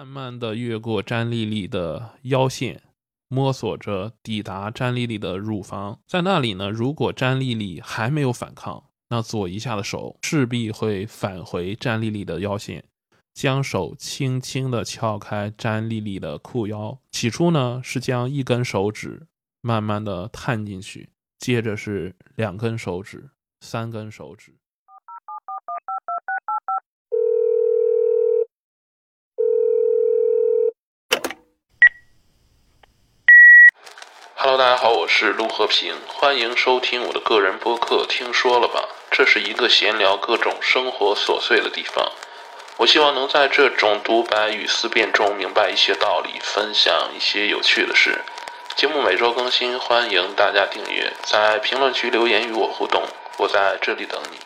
慢慢的越过詹丽丽的腰线，摸索着抵达詹丽丽的乳房。在那里呢，如果詹丽丽还没有反抗，那左一下的手势必会返回詹丽丽的腰线，将手轻轻的撬开詹丽丽的裤腰。起初呢，是将一根手指慢慢的探进去，接着是两根手指、三根手指。Hello，大家好，我是陆和平，欢迎收听我的个人播客。听说了吧？这是一个闲聊各种生活琐碎的地方。我希望能在这种独白与思辨中明白一些道理，分享一些有趣的事。节目每周更新，欢迎大家订阅，在评论区留言与我互动，我在这里等你。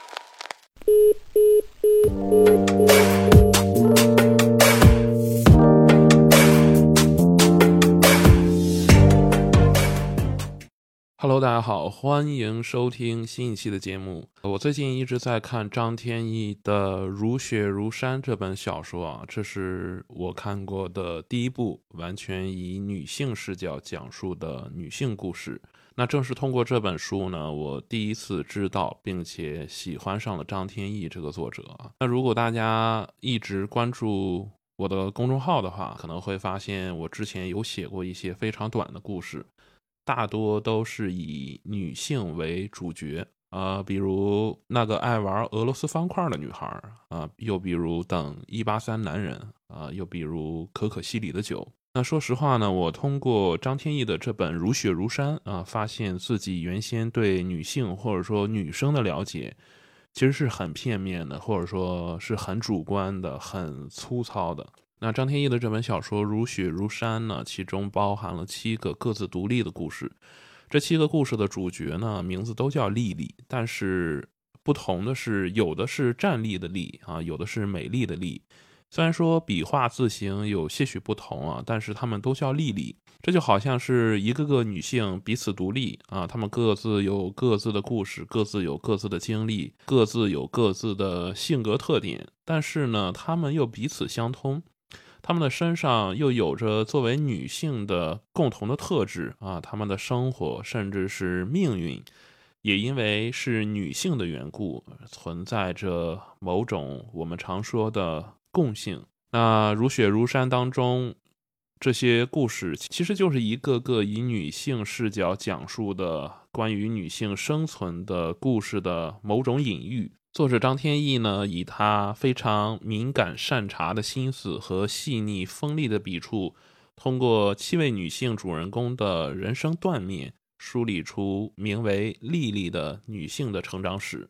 Hello，大家好，欢迎收听新一期的节目。我最近一直在看张天翼的《如雪如山》这本小说啊，这是我看过的第一部完全以女性视角讲述的女性故事。那正是通过这本书呢，我第一次知道并且喜欢上了张天翼这个作者。那如果大家一直关注我的公众号的话，可能会发现我之前有写过一些非常短的故事。大多都是以女性为主角啊，比如那个爱玩俄罗斯方块的女孩啊，又比如等一八三男人啊，又比如可可西里的酒。那说实话呢，我通过张天翼的这本《如雪如山》啊，发现自己原先对女性或者说女生的了解，其实是很片面的，或者说是很主观的、很粗糙的。那张天翼的这本小说《如雪如山》呢，其中包含了七个各自独立的故事。这七个故事的主角呢，名字都叫丽丽，但是不同的是，有的是站立的立啊，有的是美丽的丽。虽然说笔画字形有些许不同啊，但是他们都叫丽丽。这就好像是一个个女性彼此独立啊，她们各自有各自的故事，各自有各自的经历，各自有各自的性格特点，但是呢，她们又彼此相通。她们的身上又有着作为女性的共同的特质啊，她们的生活甚至是命运，也因为是女性的缘故，存在着某种我们常说的共性。那如雪如山当中，这些故事其实就是一个个以女性视角讲述的关于女性生存的故事的某种隐喻。作者张天翼呢，以他非常敏感善察的心思和细腻锋利的笔触，通过七位女性主人公的人生断面，梳理出名为丽丽的女性的成长史。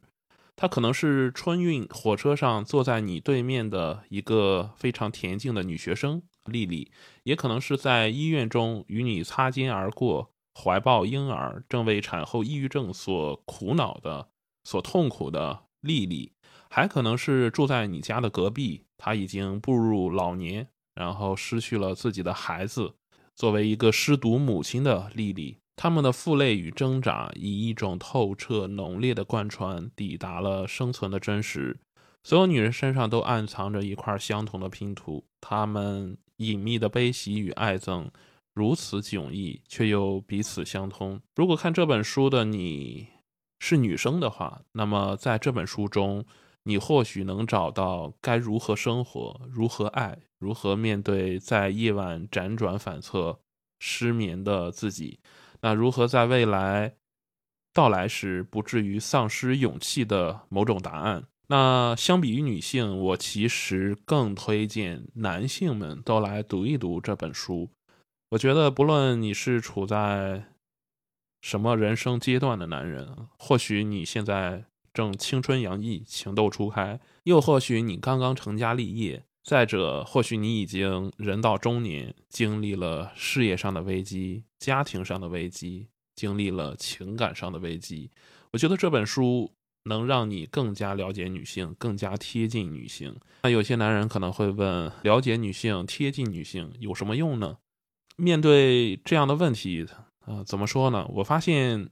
她可能是春运火车上坐在你对面的一个非常恬静的女学生丽丽，也可能是在医院中与你擦肩而过，怀抱婴儿，正为产后抑郁症所苦恼的、所痛苦的。丽丽，还可能是住在你家的隔壁。她已经步入老年，然后失去了自己的孩子。作为一个失独母亲的丽丽，他们的负累与挣扎，以一种透彻浓烈的贯穿，抵达了生存的真实。所有女人身上都暗藏着一块相同的拼图，她们隐秘的悲喜与爱憎，如此迥异，却又彼此相通。如果看这本书的你。是女生的话，那么在这本书中，你或许能找到该如何生活、如何爱、如何面对在夜晚辗转反侧、失眠的自己。那如何在未来到来时不至于丧失勇气的某种答案？那相比于女性，我其实更推荐男性们都来读一读这本书。我觉得，不论你是处在。什么人生阶段的男人？或许你现在正青春洋溢、情窦初开，又或许你刚刚成家立业。再者，或许你已经人到中年，经历了事业上的危机、家庭上的危机，经历了情感上的危机。我觉得这本书能让你更加了解女性，更加贴近女性。那有些男人可能会问：了解女性、贴近女性有什么用呢？面对这样的问题。呃，怎么说呢？我发现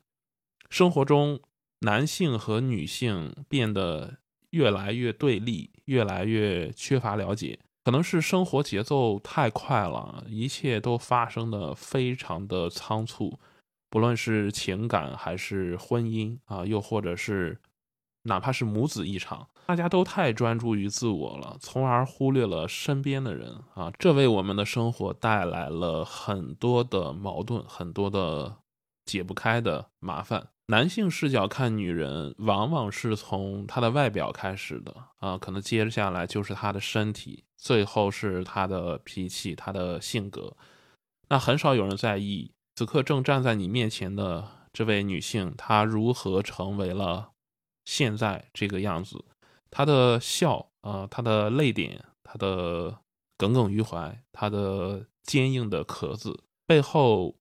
生活中男性和女性变得越来越对立，越来越缺乏了解。可能是生活节奏太快了，一切都发生的非常的仓促，不论是情感还是婚姻啊，又或者是哪怕是母子一场，大家都太专注于自我了，从而忽略了身边的人啊，这为我们的生活带来了很多的矛盾，很多的解不开的麻烦。男性视角看女人，往往是从她的外表开始的啊，可能接下来就是她的身体，最后是她的脾气、她的性格。那很少有人在意，此刻正站在你面前的这位女性，她如何成为了现在这个样子？他的笑啊，他的泪点，他的耿耿于怀，他的坚硬的壳子背后，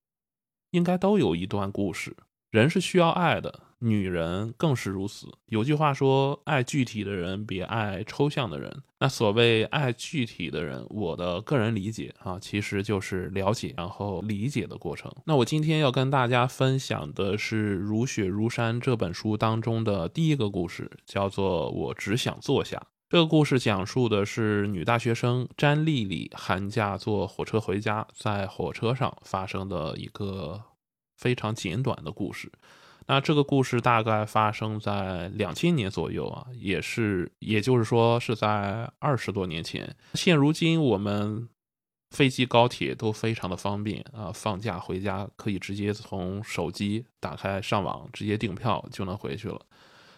应该都有一段故事。人是需要爱的，女人更是如此。有句话说：“爱具体的人，比爱抽象的人。”那所谓爱具体的人，我的个人理解啊，其实就是了解然后理解的过程。那我今天要跟大家分享的是《如雪如山》这本书当中的第一个故事，叫做《我只想坐下》。这个故事讲述的是女大学生詹丽丽寒假坐火车回家，在火车上发生的一个。非常简短的故事，那这个故事大概发生在两千年左右啊，也是，也就是说是在二十多年前。现如今我们飞机、高铁都非常的方便啊，放假回家可以直接从手机打开上网，直接订票就能回去了。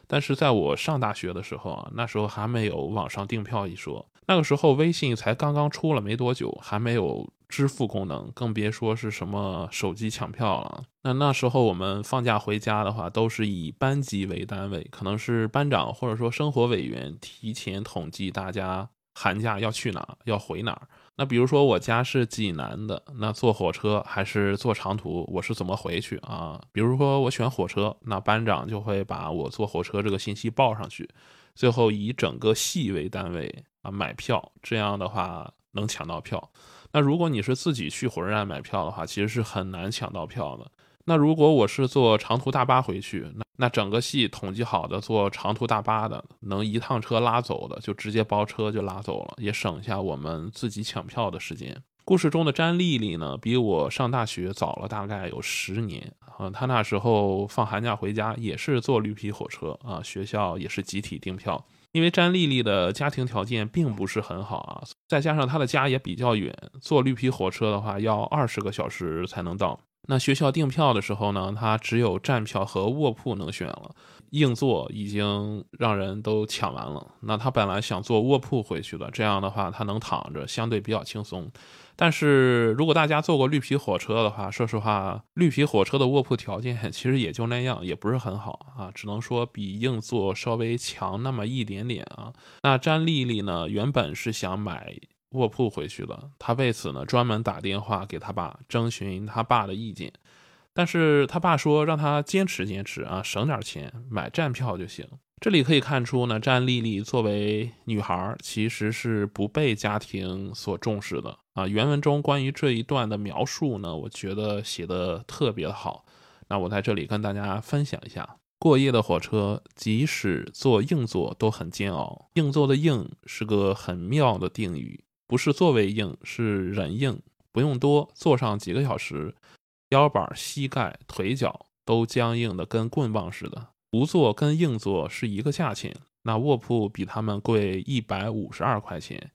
但是在我上大学的时候啊，那时候还没有网上订票一说，那个时候微信才刚刚出了没多久，还没有。支付功能，更别说是什么手机抢票了。那那时候我们放假回家的话，都是以班级为单位，可能是班长或者说生活委员提前统计大家寒假要去哪，要回哪儿。那比如说我家是济南的，那坐火车还是坐长途，我是怎么回去啊？比如说我选火车，那班长就会把我坐火车这个信息报上去，最后以整个系为单位啊买票，这样的话能抢到票。那如果你是自己去火车站买票的话，其实是很难抢到票的。那如果我是坐长途大巴回去，那那整个系统计好的坐长途大巴的，能一趟车拉走的，就直接包车就拉走了，也省下我们自己抢票的时间。故事中的詹丽丽呢，比我上大学早了大概有十年啊。她那时候放寒假回家也是坐绿皮火车啊，学校也是集体订票。因为詹丽丽的家庭条件并不是很好啊，再加上她的家也比较远，坐绿皮火车的话要二十个小时才能到。那学校订票的时候呢，他只有站票和卧铺能选了，硬座已经让人都抢完了。那他本来想坐卧铺回去的，这样的话他能躺着，相对比较轻松。但是如果大家坐过绿皮火车的话，说实话，绿皮火车的卧铺条件其实也就那样，也不是很好啊，只能说比硬座稍微强那么一点点啊。那詹丽丽呢，原本是想买卧铺回去了，他为此呢专门打电话给他爸征询他爸的意见，但是他爸说让他坚持坚持啊，省点钱买站票就行。这里可以看出呢，战丽丽作为女孩，其实是不被家庭所重视的啊。原文中关于这一段的描述呢，我觉得写的特别的好。那我在这里跟大家分享一下：过夜的火车，即使坐硬座都很煎熬。硬座的硬是个很妙的定语，不是座位硬，是人硬。不用多，坐上几个小时，腰板、膝盖、腿脚都僵硬的跟棍棒似的。不坐跟硬座是一个价钱，那卧铺比他们贵一百五十二块钱。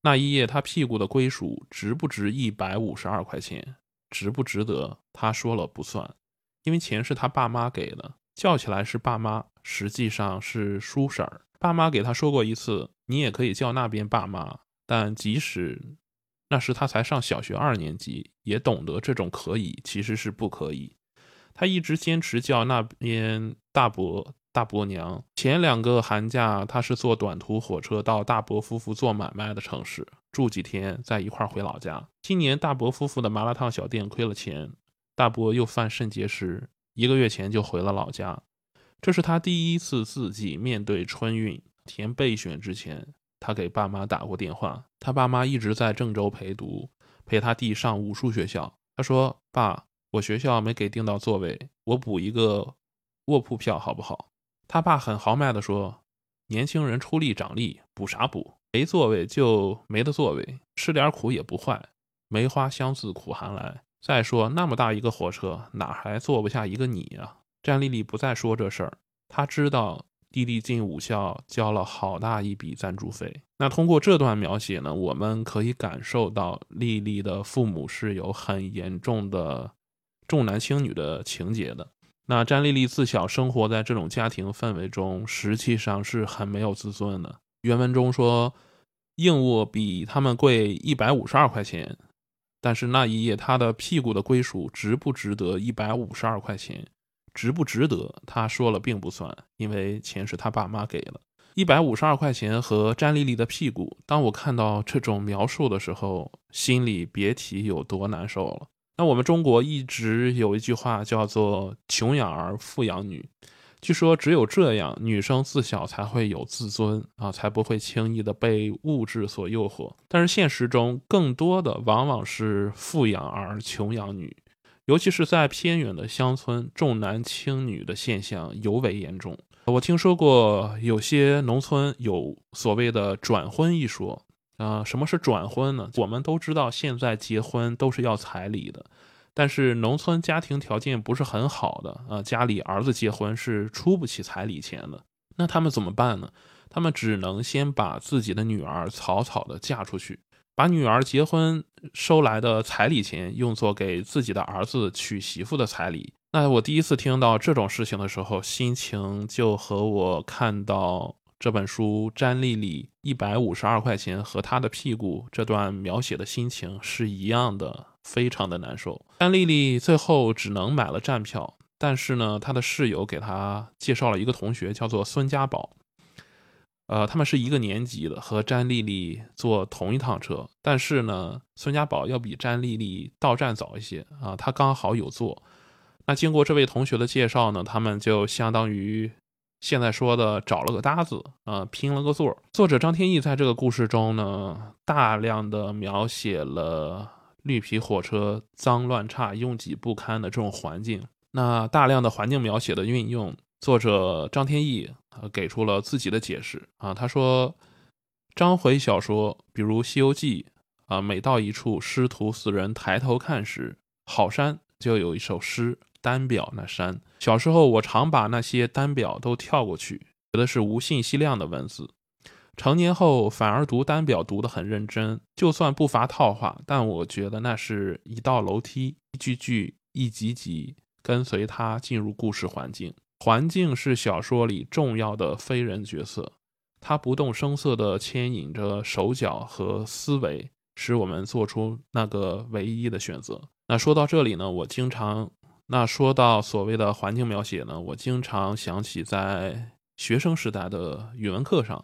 那一夜他屁股的归属值不值一百五十二块钱？值不值得？他说了不算，因为钱是他爸妈给的，叫起来是爸妈，实际上是叔婶儿。爸妈给他说过一次，你也可以叫那边爸妈，但即使那时他才上小学二年级，也懂得这种可以其实是不可以。他一直坚持叫那边大伯、大伯娘。前两个寒假，他是坐短途火车到大伯夫妇做买卖的城市住几天，再一块儿回老家。今年大伯夫妇的麻辣烫小店亏了钱，大伯又犯肾结石，一个月前就回了老家。这是他第一次自己面对春运填备选之前，他给爸妈打过电话。他爸妈一直在郑州陪读，陪他弟上武术学校。他说：“爸。”我学校没给订到座位，我补一个卧铺票好不好？他爸很豪迈地说：“年轻人出力长力，补啥补？没座位就没得座位，吃点苦也不坏。梅花香自苦寒来。再说那么大一个火车，哪还坐不下一个你啊？战丽丽不再说这事儿，她知道弟弟进武校交了好大一笔赞助费。那通过这段描写呢，我们可以感受到丽丽的父母是有很严重的重男轻女的情节的。那詹丽丽自小生活在这种家庭氛围中，实际上是很没有自尊的。原文中说，硬物比他们贵一百五十二块钱。但是那一夜，他的屁股的归属值不值得一百五十二块钱？值不值得？他说了并不算，因为钱是他爸妈给了。一百五十二块钱和詹丽丽的屁股，当我看到这种描述的时候，心里别提有多难受了。那我们中国一直有一句话叫做“穷养儿，富养女”。据说只有这样，女生自小才会有自尊啊，才不会轻易的被物质所诱惑。但是现实中，更多的往往是富养儿，穷养女，尤其是在偏远的乡村，重男轻女的现象尤为严重。我听说过有些农村有所谓的转婚一说啊，什么是转婚呢？我们都知道，现在结婚都是要彩礼的。但是农村家庭条件不是很好的啊，家里儿子结婚是出不起彩礼钱的，那他们怎么办呢？他们只能先把自己的女儿草草的嫁出去，把女儿结婚收来的彩礼钱用作给自己的儿子娶媳妇的彩礼。那我第一次听到这种事情的时候，心情就和我看到这本书詹丽丽一百五十二块钱和她的屁股这段描写的心情是一样的。非常的难受。安丽丽最后只能买了站票，但是呢，她的室友给她介绍了一个同学，叫做孙家宝。呃，他们是一个年级的，和詹丽丽坐同一趟车。但是呢，孙家宝要比詹丽丽到站早一些啊，他刚好有座。那经过这位同学的介绍呢，他们就相当于现在说的找了个搭子啊，拼了个座。作者张天翼在这个故事中呢，大量的描写了。绿皮火车脏乱差、拥挤不堪的这种环境，那大量的环境描写的运用，作者张天翼啊给出了自己的解释啊。他说，章回小说，比如《西游记》啊，每到一处师徒四人抬头看时，好山就有一首诗，单表那山。小时候我常把那些单表都跳过去，觉得是无信息量的文字。成年后反而读单表读得很认真，就算不乏套话，但我觉得那是一道楼梯，一句句，一集集，跟随他进入故事环境。环境是小说里重要的非人角色，他不动声色地牵引着手脚和思维，使我们做出那个唯一的选择。那说到这里呢，我经常，那说到所谓的环境描写呢，我经常想起在学生时代的语文课上。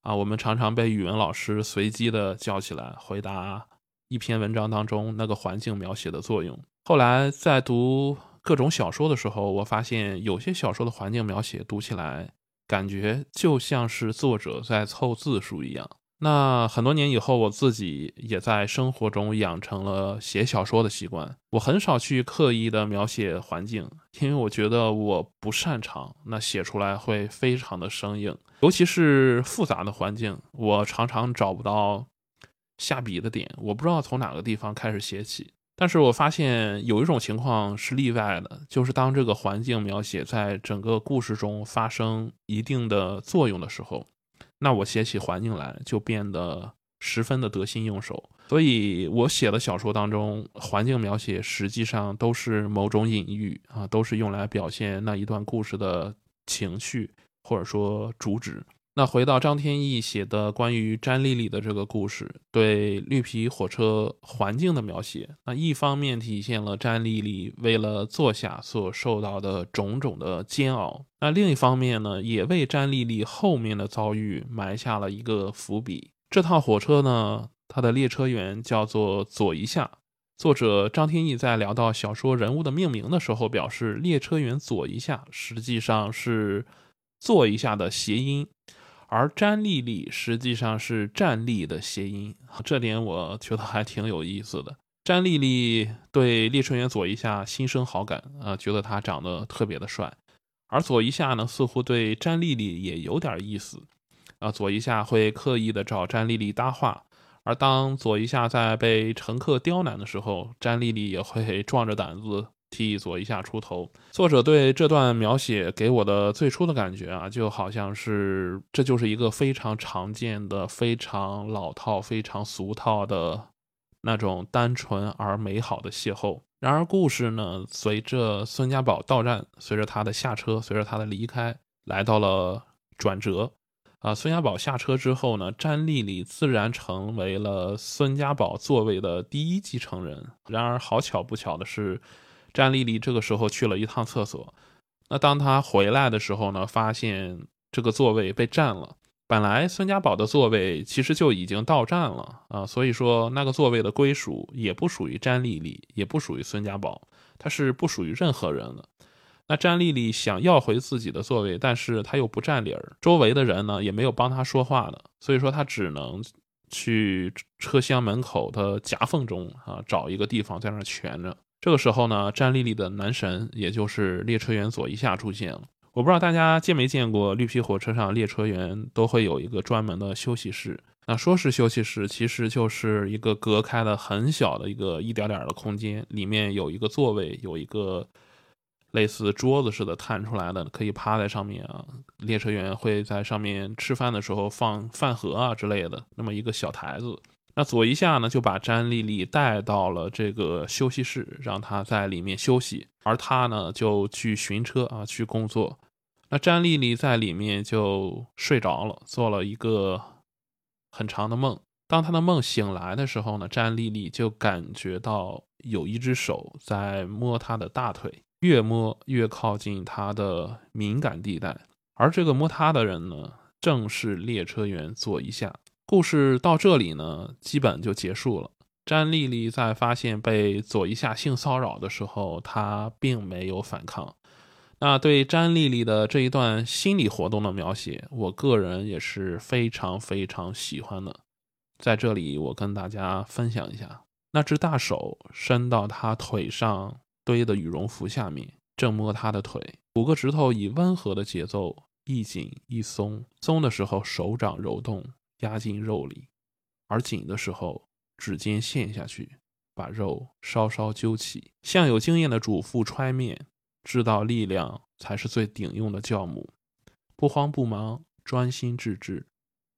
啊，我们常常被语文老师随机的叫起来回答一篇文章当中那个环境描写的作用。后来在读各种小说的时候，我发现有些小说的环境描写读起来感觉就像是作者在凑字数一样。那很多年以后，我自己也在生活中养成了写小说的习惯。我很少去刻意的描写环境，因为我觉得我不擅长，那写出来会非常的生硬。尤其是复杂的环境，我常常找不到下笔的点，我不知道从哪个地方开始写起。但是我发现有一种情况是例外的，就是当这个环境描写在整个故事中发生一定的作用的时候。那我写起环境来就变得十分的得心应手，所以我写的小说当中，环境描写实际上都是某种隐喻啊，都是用来表现那一段故事的情绪或者说主旨。那回到张天翼写的关于詹丽丽的这个故事，对绿皮火车环境的描写，那一方面体现了詹丽丽为了坐下所受到的种种的煎熬，那另一方面呢，也为詹丽丽后面的遭遇埋下了一个伏笔。这趟火车呢，它的列车员叫做左一下。作者张天翼在聊到小说人物的命名的时候表示，列车员左一下实际上是坐一下的谐音。而詹丽丽实际上是站立的谐音，这点我觉得还挺有意思的。詹丽丽对列车员左一下心生好感，啊，觉得他长得特别的帅。而左一下呢，似乎对詹丽丽也有点意思。啊，左一下会刻意的找詹丽丽搭话，而当左一下在被乘客刁难的时候，詹丽丽也会 壮着胆子替左一下出头。作者对这段描写给我的最初的感觉啊，就好像是这就是一个非常常见的、非常老套、非常俗套的那种单纯而美好的邂逅。然而，故事呢，随着孙家宝到站，随着他的下车，随着他的离开，来到了转折。啊，孙家宝下车之后呢，詹丽丽自然成为了孙家宝座位的第一继承人。然而，好巧不巧的是，詹丽丽这个时候去了一趟厕所。那当她回来的时候呢，发现这个座位被占了。本来孙家宝的座位其实就已经到站了啊，所以说那个座位的归属也不属于詹丽丽，也不属于孙家宝，它是不属于任何人的。那詹丽丽想要回自己的座位，但是她又不占理儿，周围的人呢也没有帮她说话的，所以说她只能去车厢门口的夹缝中啊找一个地方在那儿蜷着。这个时候呢，战丽丽的男神也就是列车员左一下出现了。我不知道大家见没见过绿皮火车上列车员都会有一个专门的休息室。那说是休息室，其实就是一个隔开的很小的一个一点点的空间，里面有一个座位，有一个类似桌子似的探出来的，可以趴在上面啊。列车员会在上面吃饭的时候放饭盒啊之类的，那么一个小台子。那左一下呢，就把詹丽丽带到了这个休息室，让她在里面休息，而他呢就去巡车啊，去工作。那詹丽丽在里面就睡着了，做了一个很长的梦。当她的梦醒来的时候呢，詹丽丽就感觉到有一只手在摸她的大腿，越摸越靠近她的敏感地带。而这个摸她的人呢，正是列车员左一下。故事到这里呢，基本就结束了。詹丽丽在发现被左一下性骚扰的时候，她并没有反抗。那对詹丽丽的这一段心理活动的描写，我个人也是非常非常喜欢的。在这里，我跟大家分享一下，那只大手伸到她腿上堆的羽绒服下面，正摸她的腿，五个指头以温和的节奏一紧一松，松的时候手掌揉动压进肉里，而紧的时候指尖陷下去，把肉稍稍揪起，像有经验的主妇揣面。知道力量才是最顶用的酵母，不慌不忙，专心致志，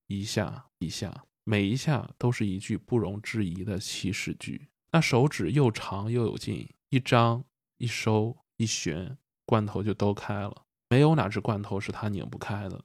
一下一下，每一下都是一句不容置疑的祈使句。那手指又长又有劲，一张一收一旋，罐头就都开了。没有哪只罐头是他拧不开的，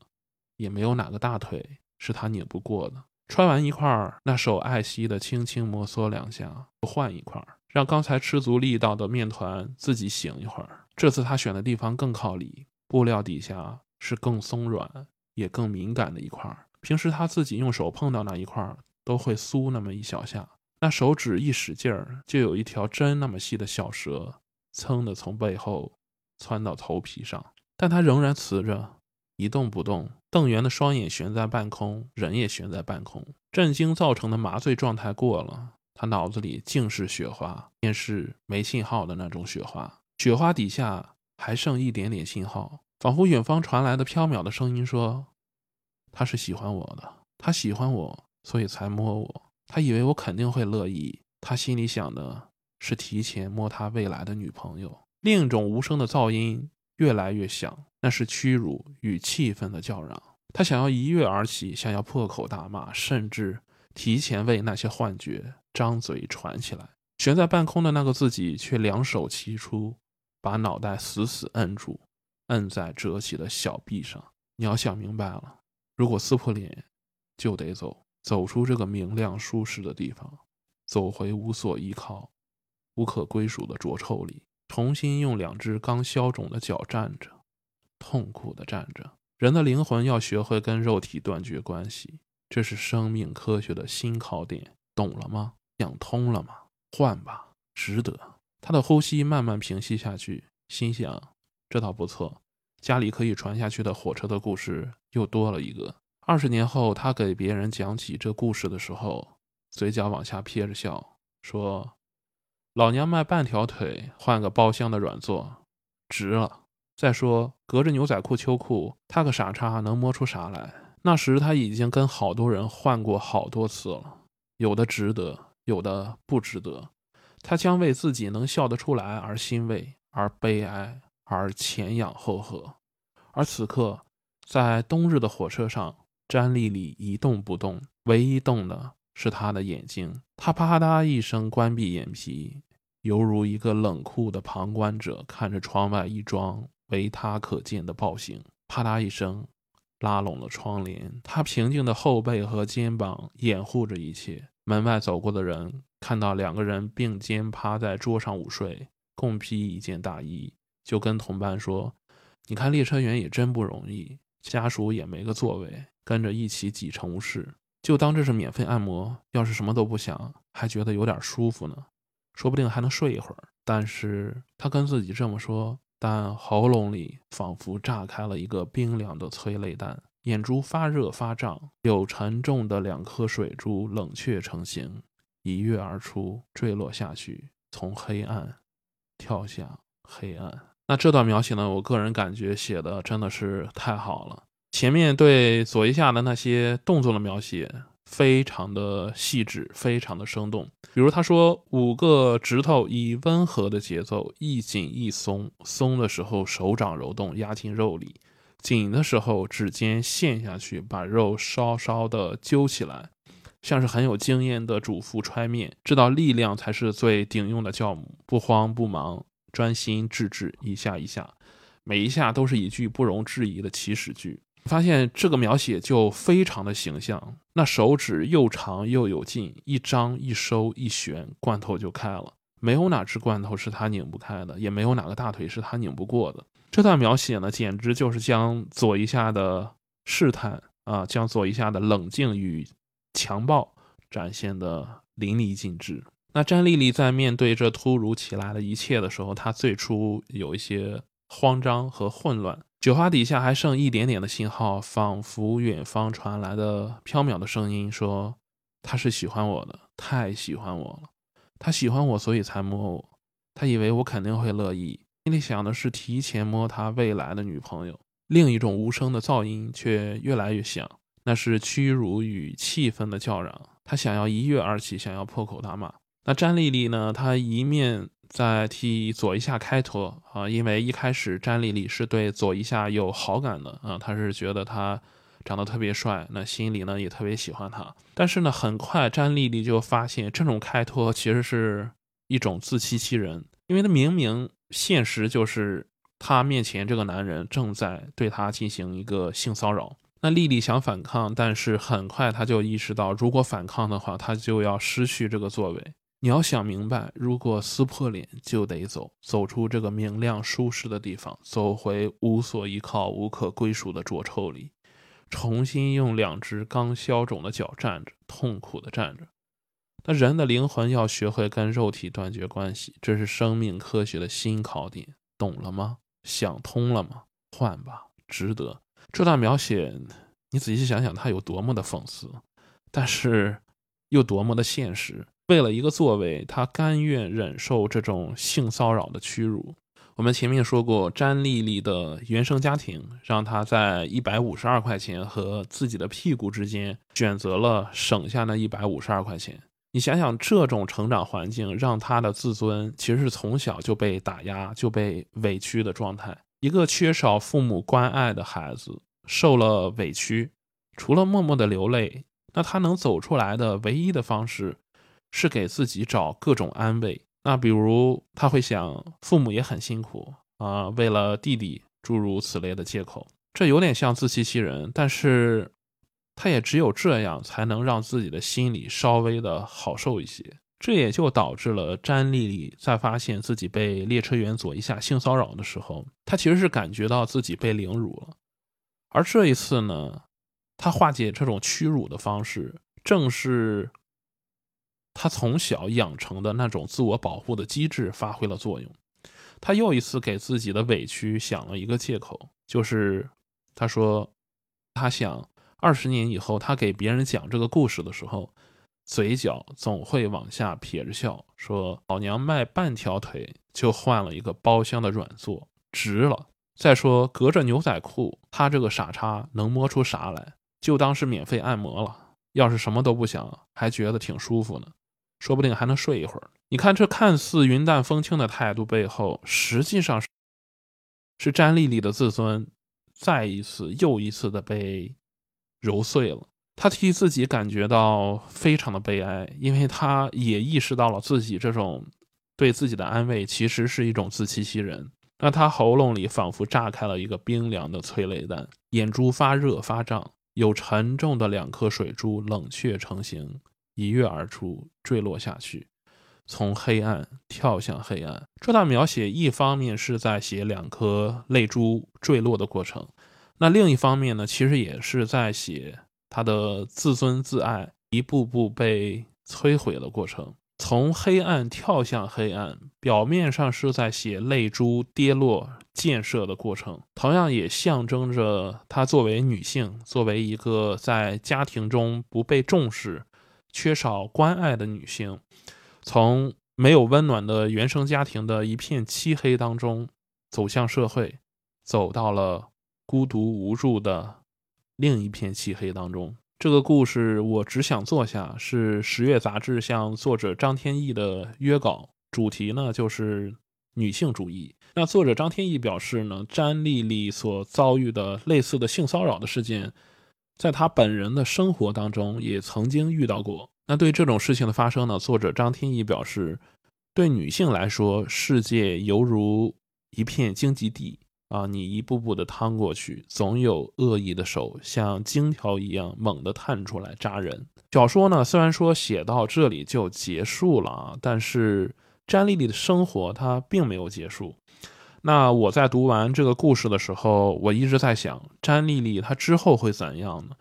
也没有哪个大腿是他拧不过的。穿完一块儿，那手爱惜的轻轻摩挲两下，换一块儿，让刚才吃足力道的面团自己醒一会儿。这次他选的地方更靠里，布料底下是更松软也更敏感的一块儿。平时他自己用手碰到那一块儿，都会酥那么一小下。那手指一使劲儿，就有一条针那么细的小蛇，噌的从背后窜到头皮上。但他仍然瓷着，一动不动。瞪圆的双眼悬在半空，人也悬在半空。震惊造成的麻醉状态过了，他脑子里尽是雪花，便是没信号的那种雪花。雪花底下还剩一点点信号，仿佛远方传来的飘渺的声音说：“他是喜欢我的，他喜欢我，所以才摸我。他以为我肯定会乐意。他心里想的是提前摸他未来的女朋友。”另一种无声的噪音越来越响，那是屈辱与气愤的叫嚷。他想要一跃而起，想要破口大骂，甚至提前为那些幻觉张嘴喘起来。悬在半空的那个自己却两手齐出。把脑袋死死摁住，摁在折起的小臂上。你要想明白了，如果撕破脸，就得走，走出这个明亮舒适的地方，走回无所依靠、无可归属的浊臭里，重新用两只刚消肿的脚站着，痛苦地站着。人的灵魂要学会跟肉体断绝关系，这是生命科学的新考点。懂了吗？想通了吗？换吧，值得。他的呼吸慢慢平息下去，心想：这倒不错，家里可以传下去的火车的故事又多了一个。二十年后，他给别人讲起这故事的时候，嘴角往下撇着笑，说：“老娘卖半条腿换个包厢的软座，值了。再说，隔着牛仔裤秋裤，他个傻叉能摸出啥来？那时他已经跟好多人换过好多次了，有的值得，有的不值得。他将为自己能笑得出来而欣慰，而悲哀，而前仰后合。而此刻，在冬日的火车上，詹丽丽一动不动，唯一动的是她的眼睛。她啪嗒一声关闭眼皮，犹如一个冷酷的旁观者看着窗外一桩唯他可见的暴行。啪嗒一声。拉拢了窗帘，他平静的后背和肩膀掩护着一切。门外走过的人看到两个人并肩趴在桌上午睡，共披一件大衣，就跟同伴说：“你看列车员也真不容易，家属也没个座位，跟着一起挤乘务室，就当这是免费按摩。要是什么都不想，还觉得有点舒服呢，说不定还能睡一会儿。”但是他跟自己这么说。但喉咙里仿佛炸开了一个冰凉的催泪弹，眼珠发热发胀，有沉重的两颗水珠冷却成型，一跃而出，坠落下去，从黑暗跳向黑暗。那这段描写呢？我个人感觉写的真的是太好了。前面对左一下的那些动作的描写。非常的细致，非常的生动。比如他说，五个指头以温和的节奏一紧一松，松的时候手掌揉动压进肉里，紧的时候指尖陷下去把肉稍稍的揪起来，像是很有经验的主妇揣面，知道力量才是最顶用的酵母，不慌不忙，专心致志，一下一下，每一下都是一句不容置疑的起始句。发现这个描写就非常的形象，那手指又长又有劲，一张一收一旋，罐头就开了。没有哪只罐头是他拧不开的，也没有哪个大腿是他拧不过的。这段描写呢，简直就是将左一下的试探啊，将左一下的冷静与强暴展现的淋漓尽致。那詹丽丽在面对这突如其来的一切的时候，她最初有一些慌张和混乱。酒花底下还剩一点点的信号，仿佛远方传来的飘渺的声音说：“他是喜欢我的，太喜欢我了。他喜欢我，所以才摸我。他以为我肯定会乐意，心里想的是提前摸他未来的女朋友。另一种无声的噪音却越来越响，那是屈辱与气愤的叫嚷。他想要一跃而起，想要破口大骂。那詹丽丽呢？她一面……在替左一下开脱啊，因为一开始詹丽丽是对左一下有好感的啊，她是觉得他长得特别帅，那心里呢也特别喜欢他。但是呢，很快詹丽丽就发现这种开脱其实是一种自欺欺人，因为她明明现实就是她面前这个男人正在对她进行一个性骚扰。那丽丽想反抗，但是很快她就意识到，如果反抗的话，她就要失去这个座位。你要想明白，如果撕破脸，就得走，走出这个明亮舒适的地方，走回无所依靠、无可归属的浊臭里，重新用两只刚消肿的脚站着，痛苦的站着。那人的灵魂要学会跟肉体断绝关系，这是生命科学的新考点，懂了吗？想通了吗？换吧，值得。这段描写，你仔细想想，它有多么的讽刺，但是又多么的现实。为了一个座位，他甘愿忍受这种性骚扰的屈辱。我们前面说过，詹丽丽的原生家庭让她在一百五十二块钱和自己的屁股之间选择了省下那一百五十二块钱。你想想，这种成长环境让她的自尊其实是从小就被打压、就被委屈的状态。一个缺少父母关爱的孩子受了委屈，除了默默的流泪，那他能走出来的唯一的方式。是给自己找各种安慰，那比如他会想父母也很辛苦啊，为了弟弟，诸如此类的借口，这有点像自欺欺人，但是他也只有这样才能让自己的心里稍微的好受一些。这也就导致了詹丽丽在发现自己被列车员左一下性骚扰的时候，她其实是感觉到自己被凌辱了，而这一次呢，她化解这种屈辱的方式正是。他从小养成的那种自我保护的机制发挥了作用，他又一次给自己的委屈想了一个借口，就是他说，他想二十年以后，他给别人讲这个故事的时候，嘴角总会往下撇着笑，说老娘卖半条腿就换了一个包厢的软座，值了。再说隔着牛仔裤，他这个傻叉能摸出啥来？就当是免费按摩了。要是什么都不想，还觉得挺舒服呢，说不定还能睡一会儿。你看这看似云淡风轻的态度背后，实际上是是詹丽丽的自尊再一次又一次的被揉碎了。她替自己感觉到非常的悲哀，因为她也意识到了自己这种对自己的安慰其实是一种自欺欺人。那她喉咙里仿佛炸开了一个冰凉的催泪弹，眼珠发热发胀。有沉重的两颗水珠冷却成型，一跃而出，坠落下去，从黑暗跳向黑暗。这段描写一方面是在写两颗泪珠坠落的过程，那另一方面呢，其实也是在写他的自尊自爱一步步被摧毁的过程。从黑暗跳向黑暗，表面上是在写泪珠跌落、溅射的过程，同样也象征着她作为女性，作为一个在家庭中不被重视、缺少关爱的女性，从没有温暖的原生家庭的一片漆黑当中走向社会，走到了孤独无助的另一片漆黑当中。这个故事我只想坐下，是十月杂志向作者张天翼的约稿，主题呢就是女性主义。那作者张天翼表示呢，詹丽丽所遭遇的类似的性骚扰的事件，在他本人的生活当中也曾经遇到过。那对这种事情的发生呢，作者张天翼表示，对女性来说，世界犹如一片荆棘地。啊！你一步步的趟过去，总有恶意的手像荆条一样猛地探出来扎人。小说呢，虽然说写到这里就结束了啊，但是詹丽丽的生活她并没有结束。那我在读完这个故事的时候，我一直在想，詹丽丽她之后会怎样呢？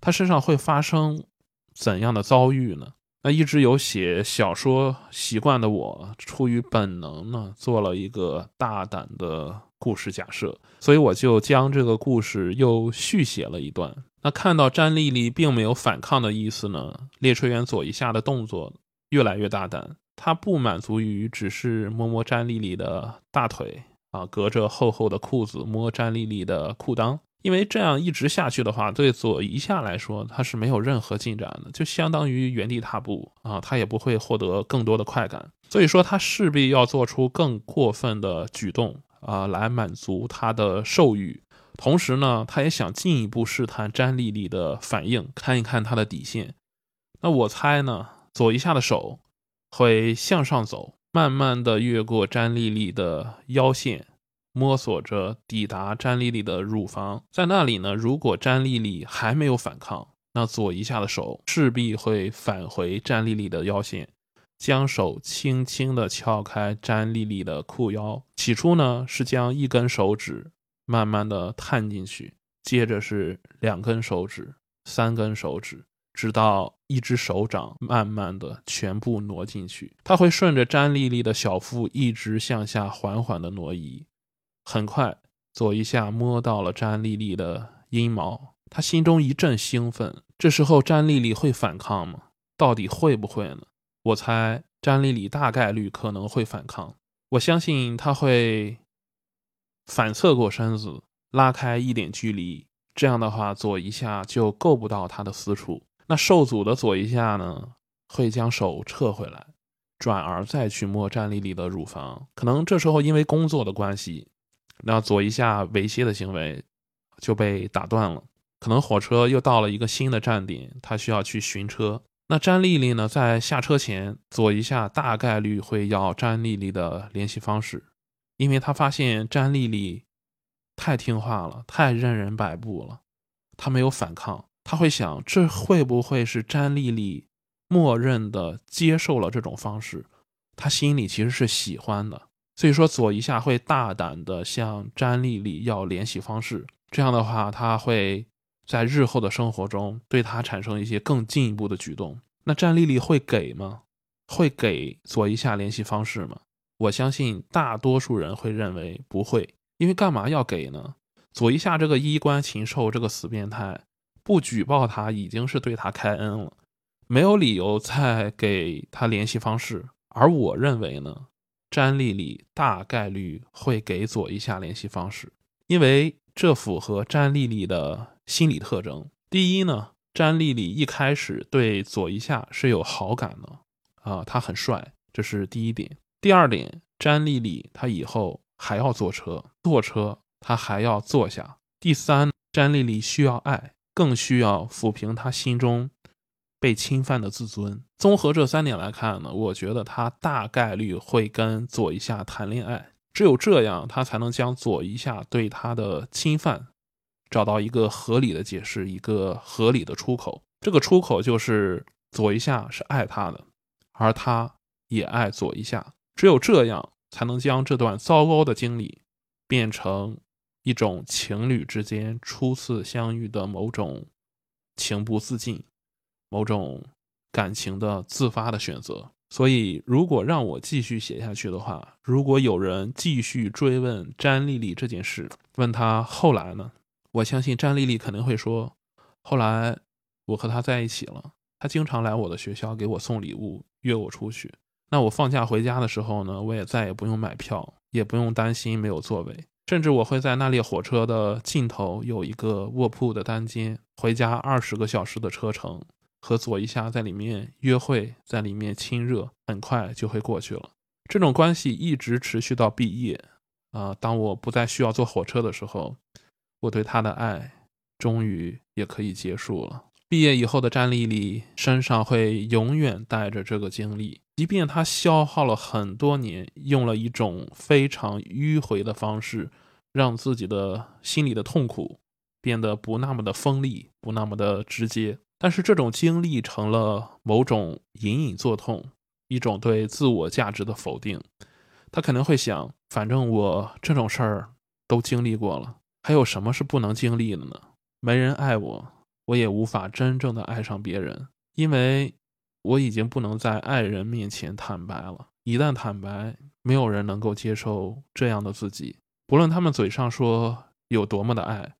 她身上会发生怎样的遭遇呢？那一直有写小说习惯的我，出于本能呢，做了一个大胆的。故事假设，所以我就将这个故事又续写了一段。那看到詹丽丽并没有反抗的意思呢？列车员左一下的动作越来越大胆，他不满足于只是摸摸詹丽丽的大腿啊，隔着厚厚的裤子摸詹丽丽的裤裆，因为这样一直下去的话，对左一下来说他是没有任何进展的，就相当于原地踏步啊，他也不会获得更多的快感。所以说，他势必要做出更过分的举动。啊，来满足他的兽欲，同时呢，他也想进一步试探詹丽丽的反应，看一看她的底线。那我猜呢，左一下的手会向上走，慢慢的越过詹丽丽的腰线，摸索着抵达詹丽丽的乳房。在那里呢，如果詹丽丽还没有反抗，那左一下的手势必会返回詹丽丽的腰线。将手轻轻地撬开詹丽丽的裤腰，起初呢是将一根手指慢慢地探进去，接着是两根手指、三根手指，直到一只手掌慢慢的全部挪进去。他会顺着詹丽丽的小腹一直向下缓缓地挪移。很快，左一下摸到了詹丽丽的阴毛，他心中一阵兴奋。这时候，詹丽丽会反抗吗？到底会不会呢？我猜詹丽丽大概率可能会反抗，我相信她会反侧过身子，拉开一点距离，这样的话左一下就够不到她的私处。那受阻的左一下呢，会将手撤回来，转而再去摸詹丽丽的乳房。可能这时候因为工作的关系，那左一下猥亵的行为就被打断了。可能火车又到了一个新的站点，他需要去寻车。那詹丽丽呢，在下车前，左一下大概率会要詹丽丽的联系方式，因为他发现詹丽丽太听话了，太任人摆布了，他没有反抗，他会想，这会不会是詹丽丽默认的接受了这种方式？他心里其实是喜欢的，所以说左一下会大胆的向詹丽丽要联系方式，这样的话他会。在日后的生活中，对他产生一些更进一步的举动，那詹丽丽会给吗？会给左一下联系方式吗？我相信大多数人会认为不会，因为干嘛要给呢？左一下这个衣冠禽兽，这个死变态，不举报他已经是对他开恩了，没有理由再给他联系方式。而我认为呢，詹丽丽大概率会给左一下联系方式，因为这符合詹丽丽的。心理特征，第一呢，詹丽丽一开始对左一下是有好感的啊，他很帅，这是第一点。第二点，詹丽丽她以后还要坐车，坐车她还要坐下。第三，詹丽丽需要爱，更需要抚平他心中被侵犯的自尊。综合这三点来看呢，我觉得他大概率会跟左一下谈恋爱。只有这样，他才能将左一下对他的侵犯找到一个合理的解释，一个合理的出口。这个出口就是左一下是爱他的，而他也爱左一下。只有这样，才能将这段糟糕的经历变成一种情侣之间初次相遇的某种情不自禁、某种感情的自发的选择。所以，如果让我继续写下去的话，如果有人继续追问詹丽丽这件事，问她后来呢？我相信詹丽丽肯定会说：“后来我和他在一起了，他经常来我的学校给我送礼物，约我出去。那我放假回家的时候呢，我也再也不用买票，也不用担心没有座位，甚至我会在那列火车的尽头有一个卧铺的单间，回家二十个小时的车程。”和左一下在里面约会，在里面亲热，很快就会过去了。这种关系一直持续到毕业。啊，当我不再需要坐火车的时候，我对他的爱终于也可以结束了。毕业以后的詹丽丽身上会永远带着这个经历，即便她消耗了很多年，用了一种非常迂回的方式，让自己的心里的痛苦变得不那么的锋利，不那么的直接。但是这种经历成了某种隐隐作痛，一种对自我价值的否定。他可能会想：反正我这种事儿都经历过了，还有什么是不能经历的呢？没人爱我，我也无法真正的爱上别人，因为我已经不能在爱人面前坦白了。一旦坦白，没有人能够接受这样的自己，不论他们嘴上说有多么的爱，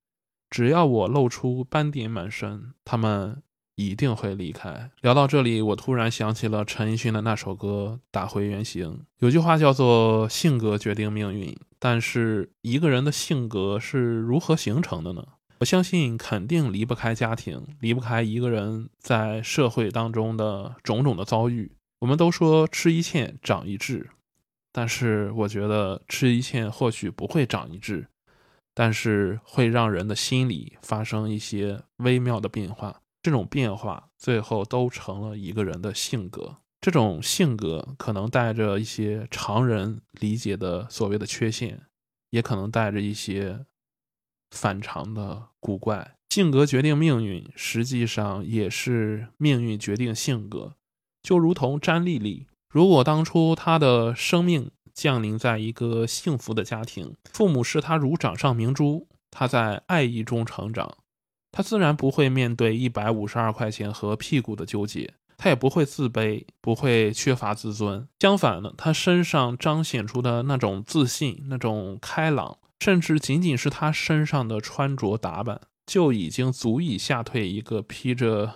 只要我露出斑点满身，他们。一定会离开。聊到这里，我突然想起了陈奕迅的那首歌《打回原形》。有句话叫做“性格决定命运”，但是一个人的性格是如何形成的呢？我相信肯定离不开家庭，离不开一个人在社会当中的种种的遭遇。我们都说吃一堑长一智，但是我觉得吃一堑或许不会长一智，但是会让人的心里发生一些微妙的变化。这种变化最后都成了一个人的性格，这种性格可能带着一些常人理解的所谓的缺陷，也可能带着一些反常的古怪。性格决定命运，实际上也是命运决定性格。就如同詹丽丽，如果当初她的生命降临在一个幸福的家庭，父母视她如掌上明珠，她在爱意中成长。她自然不会面对一百五十二块钱和屁股的纠结，她也不会自卑，不会缺乏自尊。相反呢，她身上彰显出的那种自信、那种开朗，甚至仅仅是他身上的穿着打扮，就已经足以吓退一个披着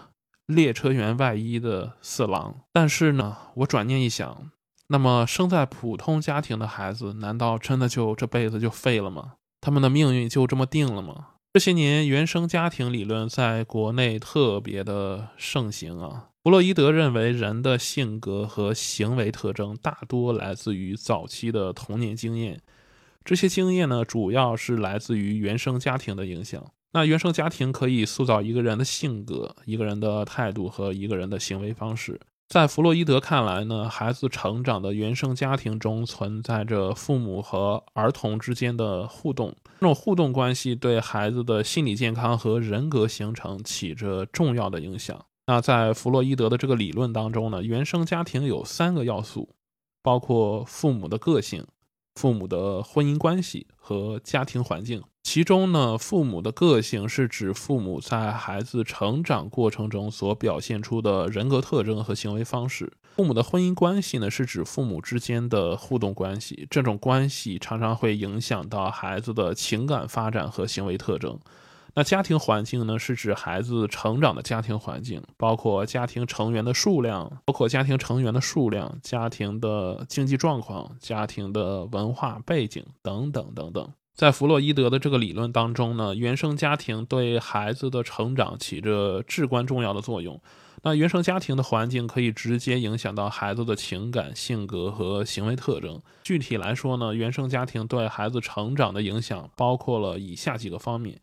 列车员外衣的色狼。但是呢，我转念一想，那么生在普通家庭的孩子，难道真的就这辈子就废了吗？他们的命运就这么定了吗？这些年，原生家庭理论在国内特别的盛行啊。弗洛伊德认为，人的性格和行为特征大多来自于早期的童年经验，这些经验呢，主要是来自于原生家庭的影响。那原生家庭可以塑造一个人的性格、一个人的态度和一个人的行为方式。在弗洛伊德看来呢，孩子成长的原生家庭中存在着父母和儿童之间的互动，这种互动关系对孩子的心理健康和人格形成起着重要的影响。那在弗洛伊德的这个理论当中呢，原生家庭有三个要素，包括父母的个性、父母的婚姻关系和家庭环境。其中呢，父母的个性是指父母在孩子成长过程中所表现出的人格特征和行为方式；父母的婚姻关系呢，是指父母之间的互动关系，这种关系常常会影响到孩子的情感发展和行为特征。那家庭环境呢，是指孩子成长的家庭环境，包括家庭成员的数量，包括家庭成员的数量、家庭的经济状况、家庭的文化背景等等等等。在弗洛伊德的这个理论当中呢，原生家庭对孩子的成长起着至关重要的作用。那原生家庭的环境可以直接影响到孩子的情感、性格和行为特征。具体来说呢，原生家庭对孩子成长的影响包括了以下几个方面。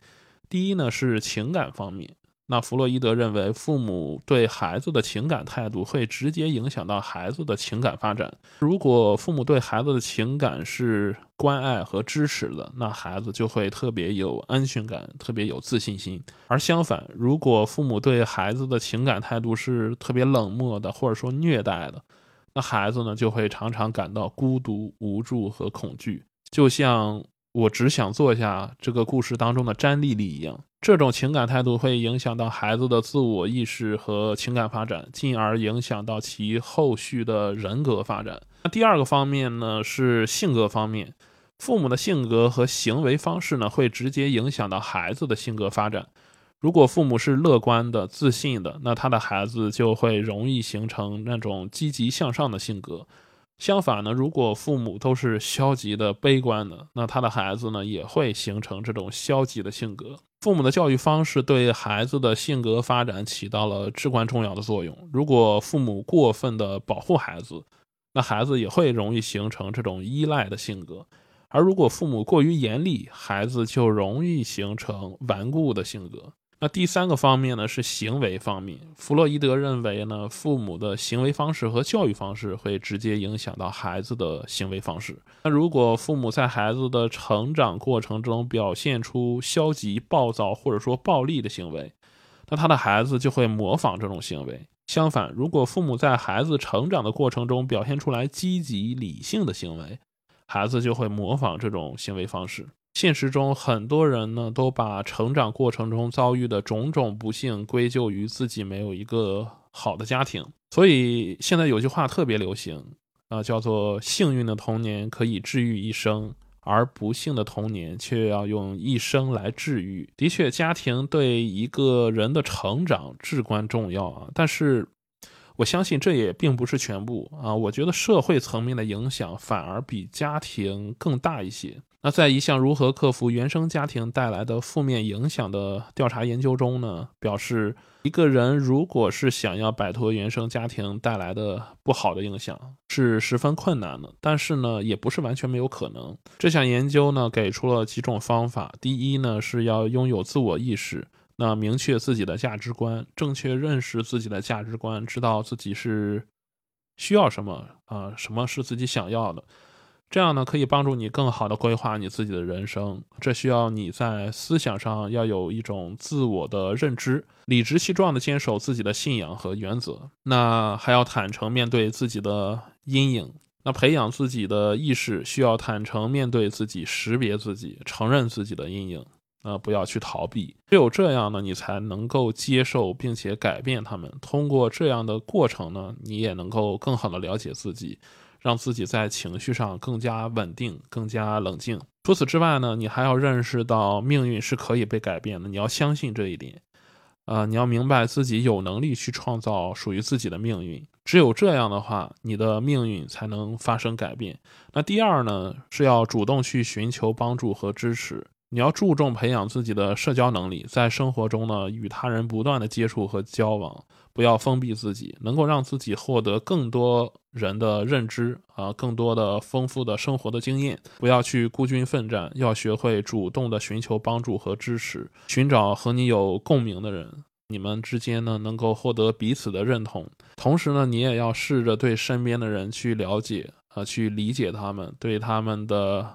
第一呢是情感方面。那弗洛伊德认为，父母对孩子的情感态度会直接影响到孩子的情感发展。如果父母对孩子的情感是关爱和支持的，那孩子就会特别有安全感，特别有自信心。而相反，如果父母对孩子的情感态度是特别冷漠的，或者说虐待的，那孩子呢就会常常感到孤独、无助和恐惧。就像我只想做下这个故事当中的詹丽丽一样。这种情感态度会影响到孩子的自我意识和情感发展，进而影响到其后续的人格发展。那第二个方面呢，是性格方面。父母的性格和行为方式呢，会直接影响到孩子的性格发展。如果父母是乐观的、自信的，那他的孩子就会容易形成那种积极向上的性格。相反呢，如果父母都是消极的、悲观的，那他的孩子呢，也会形成这种消极的性格。父母的教育方式对孩子的性格发展起到了至关重要的作用。如果父母过分的保护孩子，那孩子也会容易形成这种依赖的性格；而如果父母过于严厉，孩子就容易形成顽固的性格。那第三个方面呢，是行为方面。弗洛伊德认为呢，父母的行为方式和教育方式会直接影响到孩子的行为方式。那如果父母在孩子的成长过程中表现出消极、暴躁或者说暴力的行为，那他的孩子就会模仿这种行为。相反，如果父母在孩子成长的过程中表现出来积极、理性的行为，孩子就会模仿这种行为方式。现实中，很多人呢都把成长过程中遭遇的种种不幸归咎于自己没有一个好的家庭。所以现在有句话特别流行啊，叫做“幸运的童年可以治愈一生，而不幸的童年却要用一生来治愈”。的确，家庭对一个人的成长至关重要啊，但是我相信这也并不是全部啊。我觉得社会层面的影响反而比家庭更大一些。那在一项如何克服原生家庭带来的负面影响的调查研究中呢，表示一个人如果是想要摆脱原生家庭带来的不好的影响，是十分困难的。但是呢，也不是完全没有可能。这项研究呢，给出了几种方法。第一呢，是要拥有自我意识，那明确自己的价值观，正确认识自己的价值观，知道自己是需要什么啊，什么是自己想要的。这样呢，可以帮助你更好的规划你自己的人生。这需要你在思想上要有一种自我的认知，理直气壮地坚守自己的信仰和原则。那还要坦诚面对自己的阴影。那培养自己的意识，需要坦诚面对自己，识别自己，承认自己的阴影。啊，不要去逃避。只有这样呢，你才能够接受并且改变他们。通过这样的过程呢，你也能够更好的了解自己。让自己在情绪上更加稳定、更加冷静。除此之外呢，你还要认识到命运是可以被改变的。你要相信这一点，呃，你要明白自己有能力去创造属于自己的命运。只有这样的话，你的命运才能发生改变。那第二呢，是要主动去寻求帮助和支持。你要注重培养自己的社交能力，在生活中呢，与他人不断的接触和交往，不要封闭自己，能够让自己获得更多人的认知啊，更多的丰富的生活的经验。不要去孤军奋战，要学会主动的寻求帮助和支持，寻找和你有共鸣的人，你们之间呢能够获得彼此的认同。同时呢，你也要试着对身边的人去了解啊，去理解他们，对他们的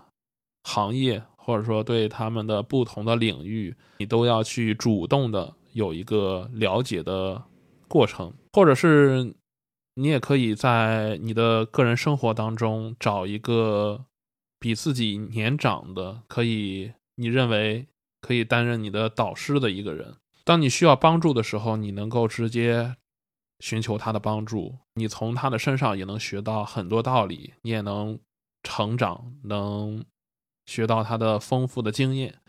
行业。或者说，对他们的不同的领域，你都要去主动的有一个了解的过程，或者是你也可以在你的个人生活当中找一个比自己年长的，可以你认为可以担任你的导师的一个人。当你需要帮助的时候，你能够直接寻求他的帮助，你从他的身上也能学到很多道理，你也能成长，能。学到他的丰富的经验，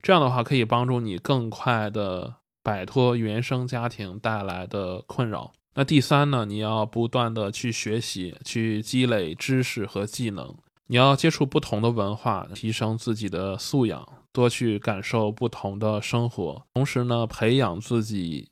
这样的话可以帮助你更快的摆脱原生家庭带来的困扰。那第三呢，你要不断的去学习，去积累知识和技能，你要接触不同的文化，提升自己的素养，多去感受不同的生活，同时呢，培养自己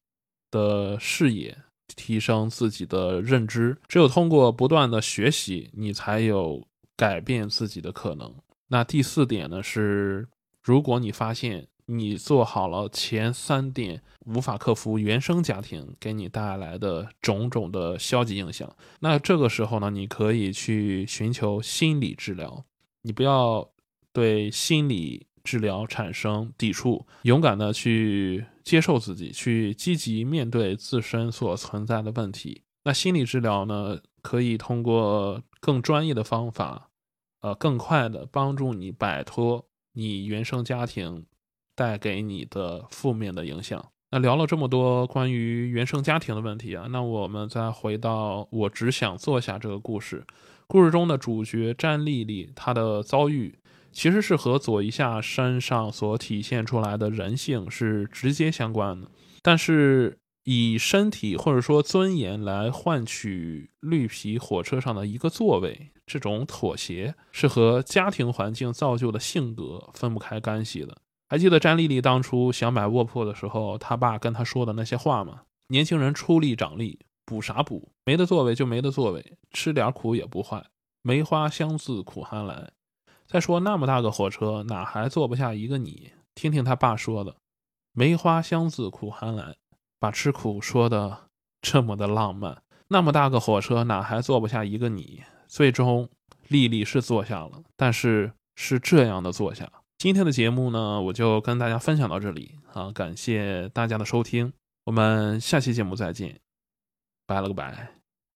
的视野，提升自己的认知。只有通过不断的学习，你才有改变自己的可能。那第四点呢是，如果你发现你做好了前三点，无法克服原生家庭给你带来的种种的消极影响，那这个时候呢，你可以去寻求心理治疗。你不要对心理治疗产生抵触，勇敢的去接受自己，去积极面对自身所存在的问题。那心理治疗呢，可以通过更专业的方法。呃，更快的帮助你摆脱你原生家庭带给你的负面的影响。那聊了这么多关于原生家庭的问题啊，那我们再回到我只想坐下这个故事。故事中的主角詹丽丽，她的遭遇其实是和左一下身上所体现出来的人性是直接相关的，但是。以身体或者说尊严来换取绿皮火车上的一个座位，这种妥协是和家庭环境造就的性格分不开干系的。还记得詹丽丽当初想买卧铺的时候，他爸跟她说的那些话吗？年轻人出力长力，补啥补？没得座位就没得座位，吃点苦也不坏。梅花香自苦寒来。再说那么大个火车，哪还坐不下一个你？听听他爸说的：“梅花香自苦寒来。”把吃苦说的这么的浪漫，那么大个火车哪还坐不下一个你？最终，丽丽是坐下了，但是是这样的坐下。今天的节目呢，我就跟大家分享到这里啊，感谢大家的收听，我们下期节目再见，拜了个拜。